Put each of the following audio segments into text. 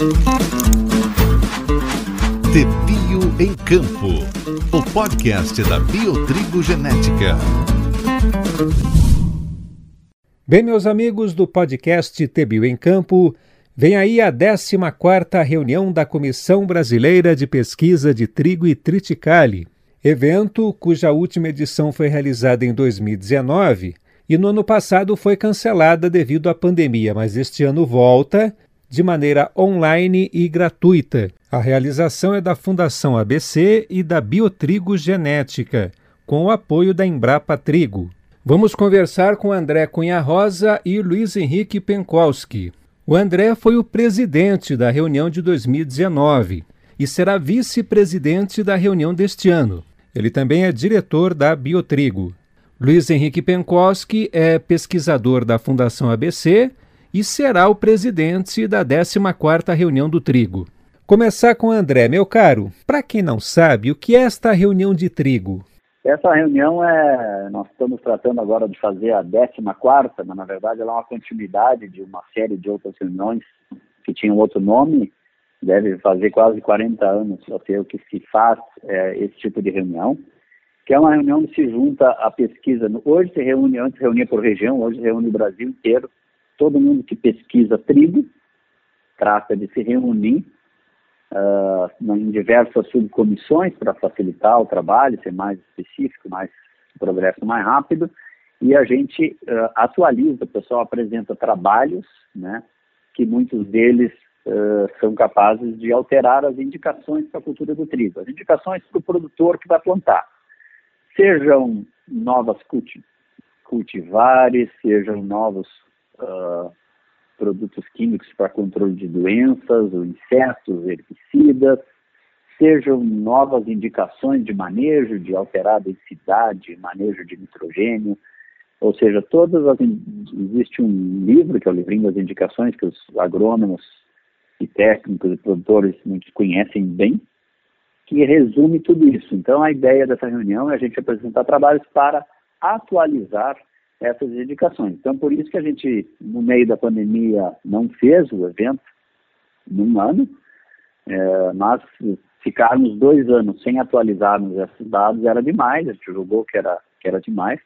De Bio em Campo, o podcast da Biotrigo Genética. Bem, meus amigos do podcast Tebio em Campo, vem aí a 14ª reunião da Comissão Brasileira de Pesquisa de Trigo e Triticale, evento cuja última edição foi realizada em 2019 e no ano passado foi cancelada devido à pandemia, mas este ano volta de maneira online e gratuita. A realização é da Fundação ABC e da Biotrigo Genética, com o apoio da Embrapa Trigo. Vamos conversar com André Cunha Rosa e Luiz Henrique Penkowski. O André foi o presidente da reunião de 2019 e será vice-presidente da reunião deste ano. Ele também é diretor da Biotrigo. Luiz Henrique Penkowski é pesquisador da Fundação ABC e será o presidente da 14ª reunião do Trigo. Começar com André, meu caro. Para quem não sabe, o que é esta reunião de trigo? Essa reunião é, nós estamos tratando agora de fazer a 14 quarta, mas na verdade ela é uma continuidade de uma série de outras reuniões que tinham outro nome, deve fazer quase 40 anos até o que se faz é, esse tipo de reunião, que é uma reunião que se junta a pesquisa, hoje se reúne, antes reunia por região, hoje reúne o Brasil inteiro, todo mundo que pesquisa trigo, trata de se reunir uh, em diversas subcomissões para facilitar o trabalho, ser mais específico, mais progresso mais rápido, e a gente uh, atualiza, o pessoal apresenta trabalhos, né, que muitos deles uh, são capazes de alterar as indicações para a cultura do trigo, as indicações para o produtor que vai plantar, sejam novas cultivares, sejam novos uh, produtos químicos para controle de doenças, ou insetos, herbicidas, sejam novas indicações de manejo, de alterar a densidade, manejo de nitrogênio, ou seja, todas as, existe um livro que é o livrinho das indicações que os agrônomos e técnicos e produtores muitos conhecem bem, que resume tudo isso. Então a ideia dessa reunião é a gente apresentar trabalhos para atualizar essas indicações. Então, por isso que a gente, no meio da pandemia, não fez o evento num ano, é, mas ficarmos dois anos sem atualizarmos esses dados era demais, a gente julgou que era, que era demais.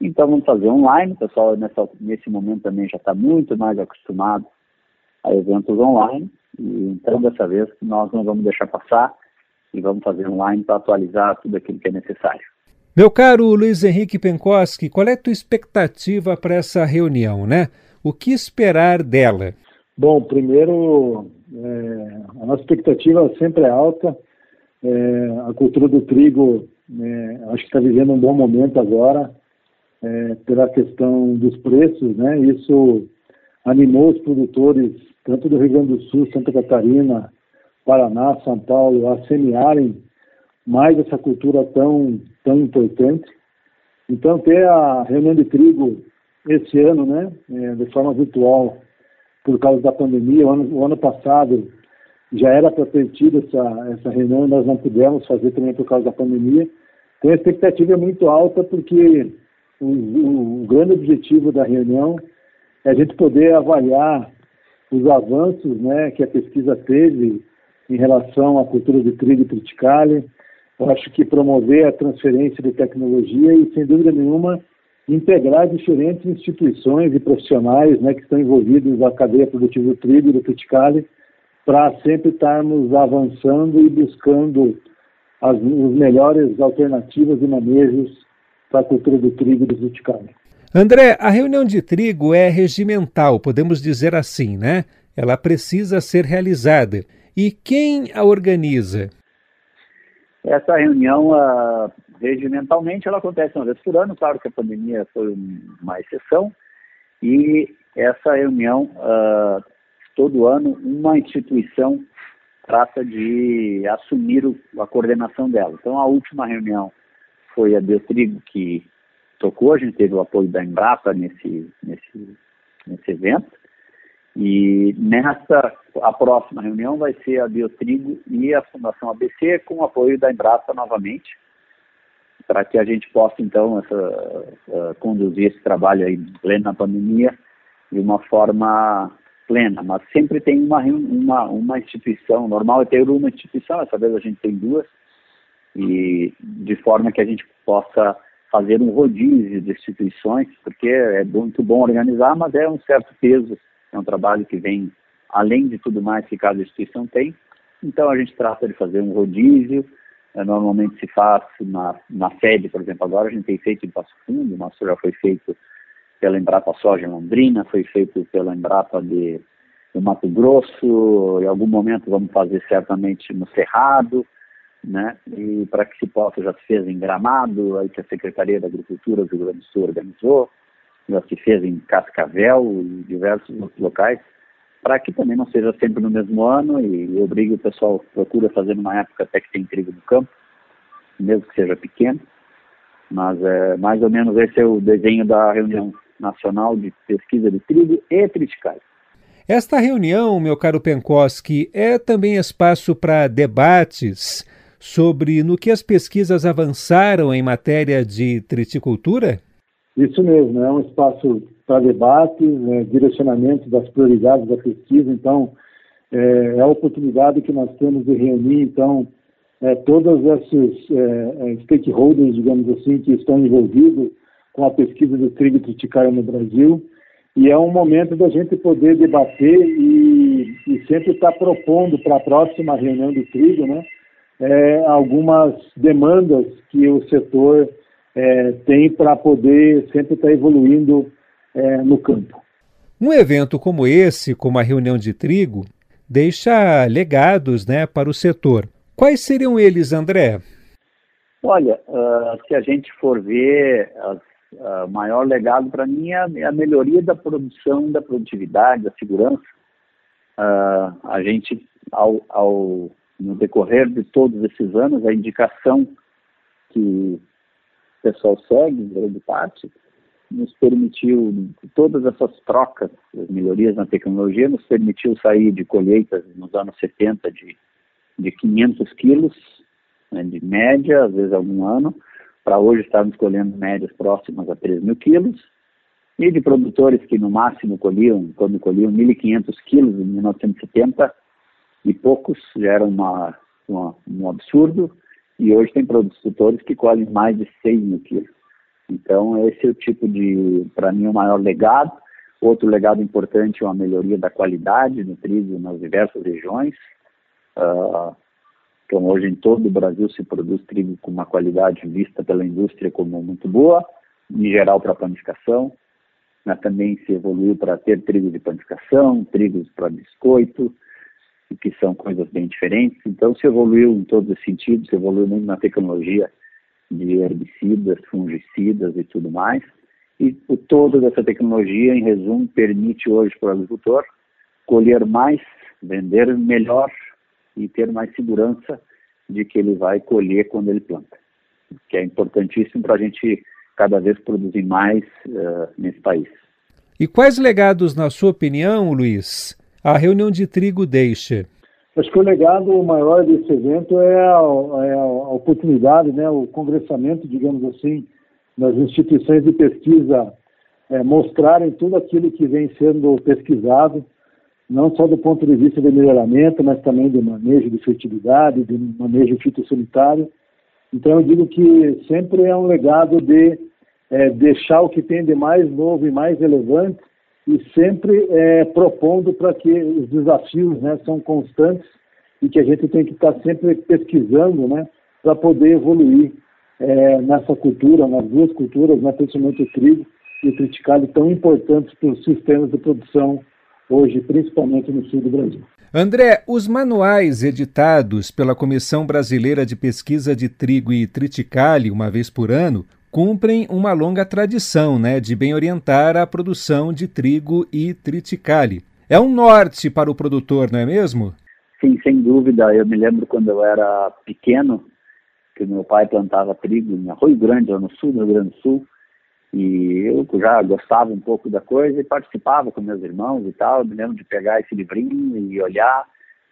Então, vamos fazer online, o pessoal nessa, nesse momento também já está muito mais acostumado a eventos online, e então, dessa vez, nós não vamos deixar passar e vamos fazer online para atualizar tudo aquilo que é necessário. Meu caro Luiz Henrique Penkoski, qual é a tua expectativa para essa reunião, né? O que esperar dela? Bom, primeiro, é, a nossa expectativa sempre é alta. É, a cultura do trigo, é, acho que está vivendo um bom momento agora, é, pela questão dos preços, né? Isso animou os produtores, tanto do Rio Grande do Sul, Santa Catarina, Paraná, São Paulo, a semearem mais essa cultura tão, tão importante. Então, ter a reunião de trigo esse ano, né, é, de forma virtual, por causa da pandemia, o ano, o ano passado já era para ter tido essa, essa reunião, nós não pudemos fazer também por causa da pandemia. Então, a expectativa é muito alta, porque o, o, o grande objetivo da reunião é a gente poder avaliar os avanços né, que a pesquisa teve em relação à cultura de trigo e triticale, eu acho que promover a transferência de tecnologia e, sem dúvida nenhuma, integrar diferentes instituições e profissionais né, que estão envolvidos na cadeia produtiva do trigo e do Criticale para sempre estarmos avançando e buscando as, as melhores alternativas e manejos para a cultura do trigo e do Criticale. André, a reunião de trigo é regimental, podemos dizer assim, né? Ela precisa ser realizada. E quem a organiza? Essa reunião, regimentalmente, ela acontece uma vez por ano, claro que a pandemia foi uma exceção, e essa reunião, todo ano, uma instituição trata de assumir o, a coordenação dela. Então, a última reunião foi a Biotrigo que tocou, a gente teve o apoio da Embrapa nesse, nesse, nesse evento, e nessa, a próxima reunião vai ser a Biotrigo e a Fundação ABC com o apoio da Embrapa novamente, para que a gente possa então essa, conduzir esse trabalho aí pleno na pandemia de uma forma plena, mas sempre tem uma, uma, uma instituição, normal é ter uma instituição, essa vez a gente tem duas, e de forma que a gente possa fazer um rodízio de instituições, porque é muito bom organizar, mas é um certo peso, é um trabalho que vem além de tudo mais que cada instituição tem, então a gente trata de fazer um rodízio, é, normalmente se faz na, na sede, por exemplo, agora a gente tem feito em Passo Fundo, o nosso já foi feito pela Embrapa Soja em Londrina, foi feito pela Embrapa de, do Mato Grosso, em algum momento vamos fazer certamente no Cerrado, né? E para que se possa, já se fez em Gramado, aí que a Secretaria da Agricultura do Rio Grande do Sul organizou, já se fez em Cascavel e diversos outros locais, para que também não seja sempre no mesmo ano e, obrigue o pessoal, procura fazer numa época até que tem trigo no campo, mesmo que seja pequeno, mas é, mais ou menos esse é o desenho da reunião nacional de pesquisa de trigo e triticário. Esta reunião, meu caro Penkoski, é também espaço para debates sobre no que as pesquisas avançaram em matéria de triticultura? Isso mesmo, é um espaço para debate, né, direcionamento das prioridades da pesquisa, então é, é, a oportunidade que nós temos de reunir, então, é, todos esses é, é stakeholders, digamos assim, que estão envolvidos com a pesquisa do trigo triticário no Brasil, e é um momento da gente poder debater e, e sempre estar tá propondo para a próxima reunião do trigo, né, é, algumas demandas que o setor é, tem para poder sempre estar tá evoluindo é, no campo. Um evento como esse, como a reunião de trigo, deixa legados né, para o setor. Quais seriam eles, André? Olha, uh, se a gente for ver, o uh, maior legado para mim é a melhoria da produção, da produtividade, da segurança. Uh, a gente, ao, ao no decorrer de todos esses anos, a indicação que o pessoal segue, grande parte, nos permitiu, todas essas trocas, as melhorias na tecnologia, nos permitiu sair de colheitas nos anos 70 de, de 500 quilos, né, de média, às vezes algum ano, para hoje estarmos colhendo médias próximas a 3 mil quilos, e de produtores que no máximo colhiam, quando colhiam 1.500 quilos em 1970, e poucos já era uma, uma, um absurdo, e hoje tem produtores que colhem mais de 6 mil quilos. Então, esse é o tipo de, para mim, o maior legado. Outro legado importante é uma melhoria da qualidade do trigo nas diversas regiões. Uh, então, hoje em todo o Brasil se produz trigo com uma qualidade vista pela indústria como muito boa, em geral para panificação, mas também se evoluiu para ter trigo de panificação, trigos para biscoito, que são coisas bem diferentes. Então, se evoluiu em todos os sentidos, se evoluiu muito na tecnologia de herbicidas, fungicidas e tudo mais. E o todo dessa tecnologia, em resumo, permite hoje para o agricultor colher mais, vender melhor e ter mais segurança de que ele vai colher quando ele planta, que é importantíssimo para a gente cada vez produzir mais uh, nesse país. E quais legados, na sua opinião, Luiz, a reunião de trigo deixa? Acho que o legado maior desse evento é a, é a oportunidade, né, o congressamento, digamos assim, das instituições de pesquisa é, mostrarem tudo aquilo que vem sendo pesquisado, não só do ponto de vista de melhoramento, mas também do manejo de fertilidade, do manejo fitossanitário. Então, eu digo que sempre é um legado de é, deixar o que tem de mais novo e mais relevante e sempre é, propondo para que os desafios né, são constantes e que a gente tem que estar sempre pesquisando né, para poder evoluir é, nessa cultura, nas duas culturas, né, principalmente o trigo e o triticale, tão importantes para os sistemas de produção hoje, principalmente no sul do Brasil. André, os manuais editados pela Comissão Brasileira de Pesquisa de Trigo e Triticale, uma vez por ano, cumprem uma longa tradição né, de bem orientar a produção de trigo e triticale. É um norte para o produtor, não é mesmo? Sim, sem dúvida. Eu me lembro quando eu era pequeno, que meu pai plantava trigo em Arroio Grande, lá no sul do Rio Grande do Sul, e eu já gostava um pouco da coisa e participava com meus irmãos e tal. Eu me lembro de pegar esse livrinho e olhar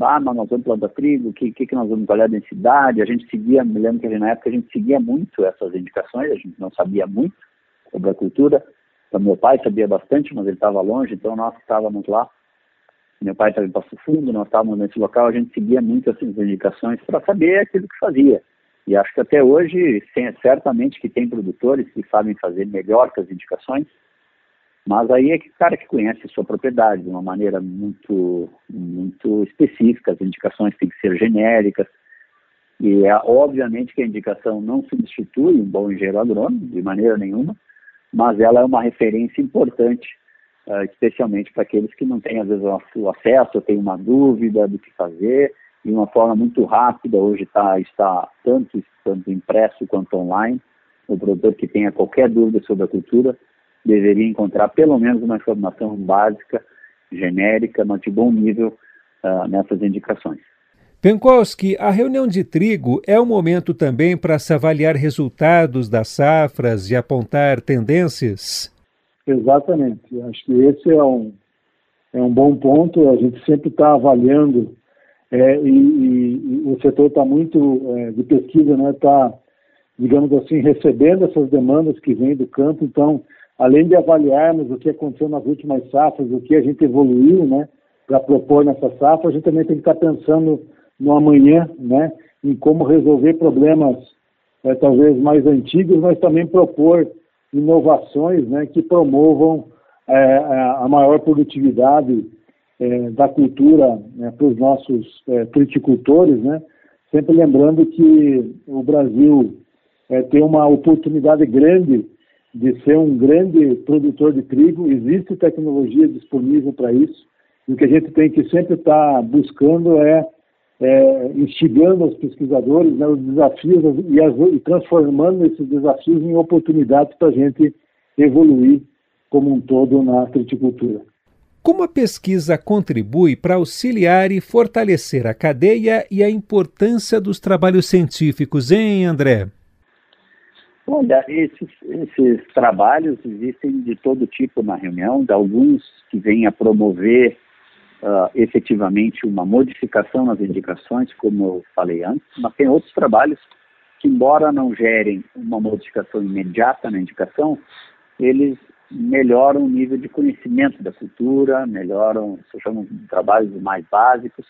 ah, mas nós vamos plantar trigo, o que, que, que nós vamos olhar a densidade? A gente seguia, me lembro que na época a gente seguia muito essas indicações, a gente não sabia muito sobre a cultura. Então, meu pai sabia bastante, mas ele estava longe, então nós estávamos lá meu pai estava em Passo Fundo, nós estávamos nesse local, a gente seguia muito essas indicações para saber aquilo que fazia. E acho que até hoje, certamente que tem produtores que sabem fazer melhor que as indicações, mas aí é que o cara que conhece a sua propriedade de uma maneira muito, muito específica, as indicações têm que ser genéricas, e é obviamente que a indicação não substitui um bom engenheiro agrônomo, de maneira nenhuma, mas ela é uma referência importante, uh, especialmente para aqueles que não têm, às vezes, o acesso, ou têm uma dúvida do que fazer, de uma forma muito rápida, hoje tá, está tanto, tanto impresso quanto online, o produtor que tenha qualquer dúvida sobre a cultura deveria encontrar pelo menos uma informação básica, genérica, mas de bom nível uh, nessas indicações. Penkowski, a reunião de trigo é um momento também para se avaliar resultados das safras e apontar tendências? Exatamente. Acho que esse é um, é um bom ponto. A gente sempre está avaliando é, e, e, e, o setor está muito é, de pesquisa, está, né, tá, digamos assim, recebendo essas demandas que vêm do campo. Então, além de avaliarmos o que aconteceu nas últimas safras, o que a gente evoluiu, né, para propor nessa safra, a gente também tem que estar tá pensando no amanhã, né, em como resolver problemas é, talvez mais antigos, mas também propor inovações, né, que promovam é, a maior produtividade é, da cultura né, para os nossos é, triticultores, né, sempre lembrando que o Brasil é, tem uma oportunidade grande de ser um grande produtor de trigo, existe tecnologia disponível para isso, e o que a gente tem que sempre estar tá buscando é, é, instigando os pesquisadores né, os desafios e, as, e transformando esses desafios em oportunidades para a gente evoluir como um todo na triticultura. Como a pesquisa contribui para auxiliar e fortalecer a cadeia e a importância dos trabalhos científicos, hein, André? Olha, esses, esses trabalhos existem de todo tipo na reunião, de alguns que vêm a promover uh, efetivamente uma modificação nas indicações, como eu falei antes, mas tem outros trabalhos que, embora não gerem uma modificação imediata na indicação, eles melhoram o nível de conhecimento da cultura, melhoram, se chamam de trabalhos mais básicos,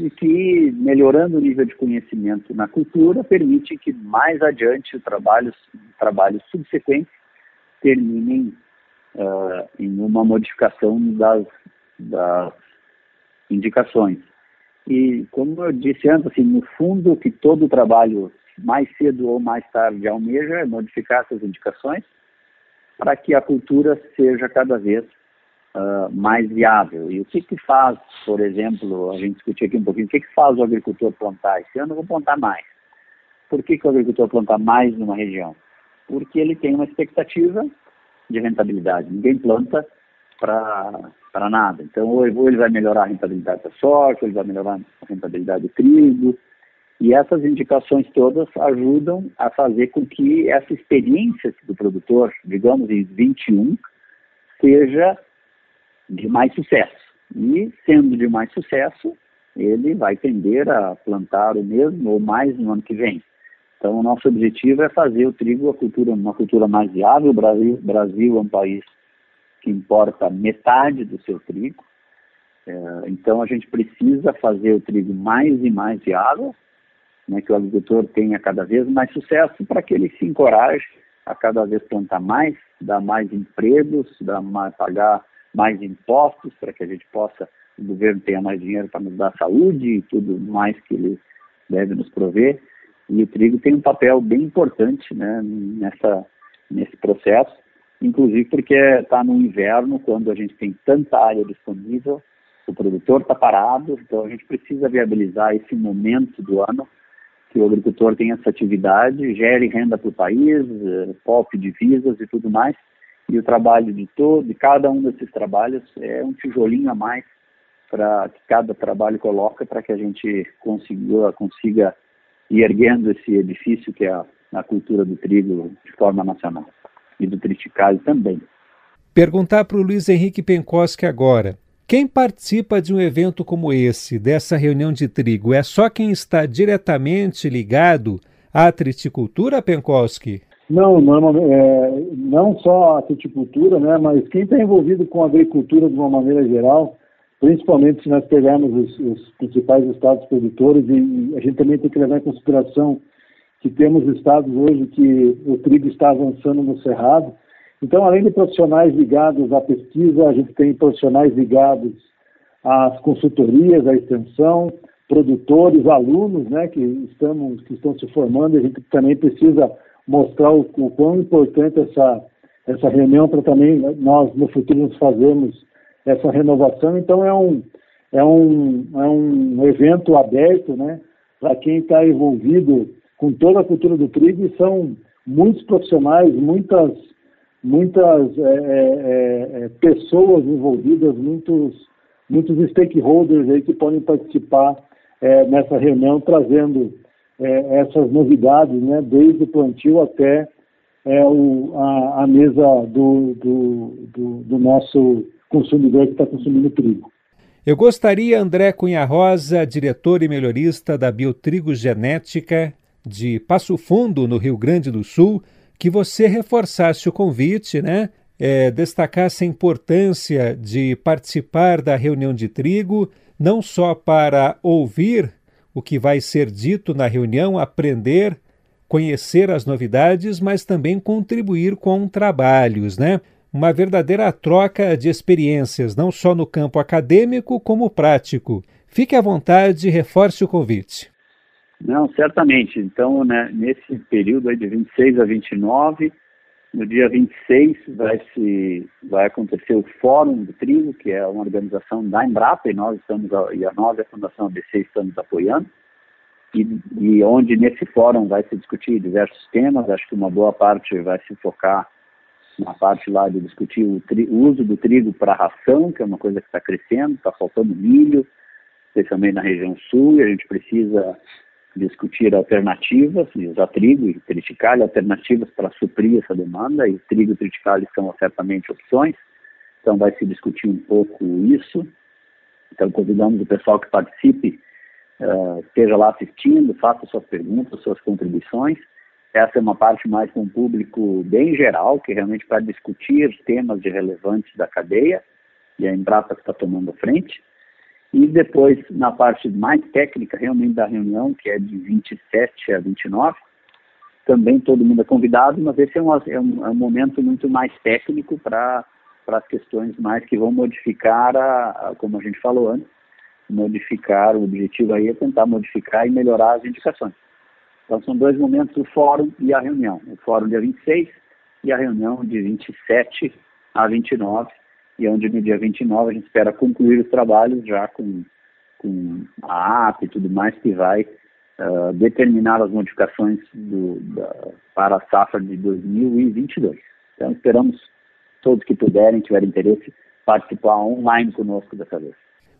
e que, melhorando o nível de conhecimento na cultura, permite que mais adiante os trabalhos, trabalhos subsequentes terminem uh, em uma modificação das, das indicações. E, como eu disse antes, assim, no fundo, que todo trabalho, mais cedo ou mais tarde, almeja é modificar essas indicações para que a cultura seja cada vez uh, mais viável. E o que, que faz, por exemplo, a gente discutiu aqui um pouquinho, o que, que faz o agricultor plantar? Esse ano eu vou plantar mais. Por que, que o agricultor planta mais numa região? Porque ele tem uma expectativa de rentabilidade. Ninguém planta para nada. Então, ou ele vai melhorar a rentabilidade da soja, ou ele vai melhorar a rentabilidade do trigo. E essas indicações todas ajudam a fazer com que essa experiência do produtor, digamos em 21, seja de mais sucesso. E, sendo de mais sucesso, ele vai tender a plantar o mesmo ou mais no ano que vem. Então, o nosso objetivo é fazer o trigo cultura, uma cultura mais viável. O Brasil, Brasil é um país que importa metade do seu trigo. É, então, a gente precisa fazer o trigo mais e mais viável, né, que o agricultor tenha cada vez mais sucesso, para que ele se encoraje a cada vez plantar mais, dar mais empregos, dar mais, pagar mais impostos para que a gente possa, o governo tenha mais dinheiro para nos dar saúde e tudo mais que ele deve nos prover. E o trigo tem um papel bem importante né, nessa, nesse processo, inclusive porque está no inverno, quando a gente tem tanta área disponível, o produtor está parado, então a gente precisa viabilizar esse momento do ano que o agricultor tenha essa atividade, gere renda para o país, eh, pop divisas e tudo mais, e o trabalho de todo, de cada um desses trabalhos é um tijolinho a mais para que cada trabalho coloca para que a gente consiga, consiga ir erguendo esse edifício que é a, a cultura do trigo de forma nacional e do triticale também. Perguntar para o Luiz Henrique Penkoski agora. Quem participa de um evento como esse, dessa reunião de trigo, é só quem está diretamente ligado à triticultura, Penkoski? Não, normalmente, é, não só a fruticultura, né, mas quem está envolvido com a agricultura de uma maneira geral, principalmente se nós pegarmos os, os principais estados produtores, e, e, a gente também tem que levar em consideração que temos estados hoje que o trigo está avançando no cerrado. Então, além de profissionais ligados à pesquisa, a gente tem profissionais ligados às consultorias, à extensão, produtores, alunos, né, que estamos que estão se formando. A gente também precisa mostrar o, o quão importante essa essa reunião para também nós no futuro nos fazermos essa renovação. Então é um é um é um evento aberto, né, para quem está envolvido com toda a cultura do trigo e são muitos profissionais, muitas muitas é, é, é pessoas envolvidas, muitos muitos stakeholders aí que podem participar é, nessa reunião, trazendo é, essas novidades, né, desde o plantio até é, o, a, a, mesa do, do, do, do nosso consumidor que está consumindo trigo. Eu gostaria, André Cunha Rosa, diretor e melhorista da Biotrigo Genética de Passo Fundo, no Rio Grande do Sul, que você reforçasse o convite, né? É, destacasse a importância de participar da reunião de trigo, não só para ouvir o que vai ser dito na reunião, aprender, conhecer as novidades, mas também contribuir com trabalhos, né? Uma verdadeira troca de experiências, não só no campo acadêmico, como prático. Fique à vontade e reforce o convite. Não, certamente. Então, né, nesse período de 26 a 29, no dia 26 vai, se, vai acontecer o Fórum do Trigo, que é uma organização da Embrapa, e nós estamos, e a nós, Fundação ABC, estamos apoiando, e, e onde nesse fórum vai se discutir diversos temas, acho que uma boa parte vai se focar na parte lá de discutir o, tri, o uso do trigo para ração, que é uma coisa que está crescendo, está faltando milho, especialmente na região sul, e a gente precisa discutir alternativas, e usar trigo e triticale, alternativas para suprir essa demanda, e trigo e triticale são certamente opções, então vai se discutir um pouco isso. Então convidamos o pessoal que participe, uh, esteja lá assistindo, faça suas perguntas, suas contribuições. Essa é uma parte mais com um público bem geral, que realmente para discutir temas de relevantes da cadeia, e a Embrapa está tomando frente. E depois, na parte mais técnica, realmente da reunião, que é de 27 a 29, também todo mundo é convidado, mas esse é um, é um, é um momento muito mais técnico para as questões mais que vão modificar, a, a, como a gente falou antes, modificar, o objetivo aí é tentar modificar e melhorar as indicações. Então são dois momentos, o fórum e a reunião. O fórum dia 26 e a reunião de 27 a 29, e onde no dia 29 a gente espera concluir os trabalhos já com, com a app e tudo mais que vai uh, determinar as modificações do, da, para a safra de 2022. Então esperamos todos que puderem, tiverem interesse, participar online conosco dessa vez.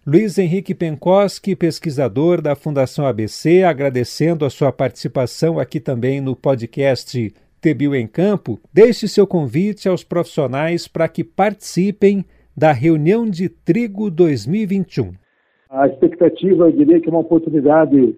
Luiz Henrique Penkoski, pesquisador da Fundação ABC, agradecendo a sua participação aqui também no podcast TBio em Campo, deixe seu convite aos profissionais para que participem da reunião de trigo 2021. A expectativa, eu diria que é uma oportunidade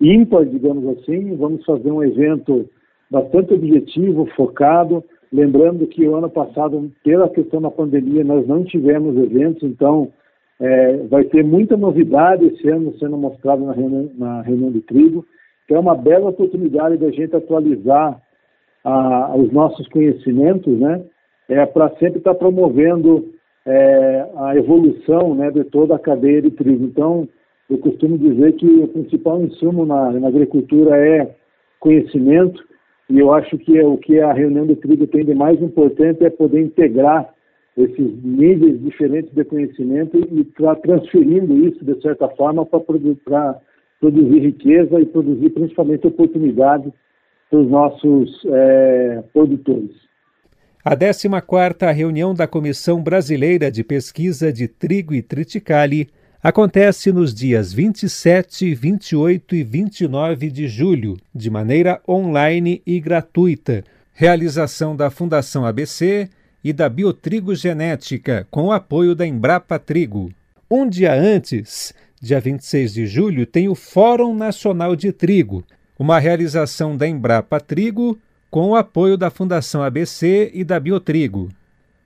ímpar, digamos assim. Vamos fazer um evento bastante objetivo, focado. Lembrando que o ano passado, pela questão da pandemia, nós não tivemos eventos, então é, vai ter muita novidade esse ano sendo mostrado na reunião, na reunião do trigo. Então é uma bela oportunidade da gente atualizar a, os nossos conhecimentos, né? É, para sempre estar tá promovendo é, a evolução né, de toda a cadeia de trigo. Então, eu costumo dizer que o principal insumo na, na agricultura é conhecimento, e eu acho que é, o que a reunião de trigo tem de mais importante é poder integrar esses níveis diferentes de conhecimento e tra transferindo isso, de certa forma, para produ produzir riqueza e produzir principalmente oportunidade para os nossos é, produtores. A 14ª reunião da Comissão Brasileira de Pesquisa de Trigo e Triticale acontece nos dias 27, 28 e 29 de julho, de maneira online e gratuita. Realização da Fundação ABC e da Biotrigo Genética, com o apoio da Embrapa Trigo. Um dia antes, dia 26 de julho, tem o Fórum Nacional de Trigo, uma realização da Embrapa Trigo com o apoio da Fundação ABC e da Biotrigo.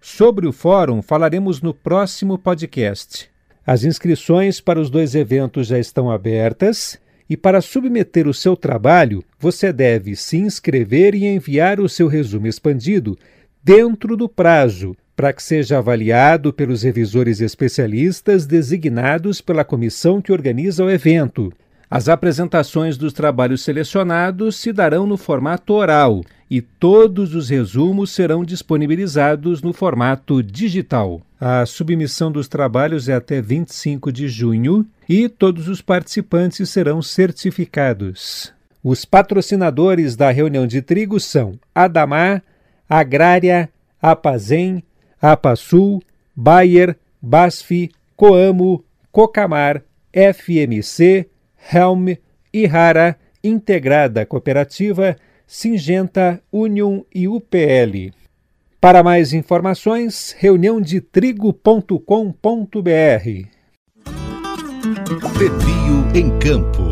Sobre o fórum falaremos no próximo podcast. As inscrições para os dois eventos já estão abertas e para submeter o seu trabalho, você deve se inscrever e enviar o seu resumo expandido dentro do prazo, para que seja avaliado pelos revisores especialistas designados pela comissão que organiza o evento. As apresentações dos trabalhos selecionados se darão no formato oral e todos os resumos serão disponibilizados no formato digital. A submissão dos trabalhos é até 25 de junho e todos os participantes serão certificados. Os patrocinadores da reunião de trigo são Adamar, Agrária, Apazem, Apasul, Bayer, Basf, Coamo, Cocamar, FMC, Helm, Ihara, Integrada Cooperativa, Singenta, Union e UPL. Para mais informações, reuniãodetrigo.com.br. Pepio em Campo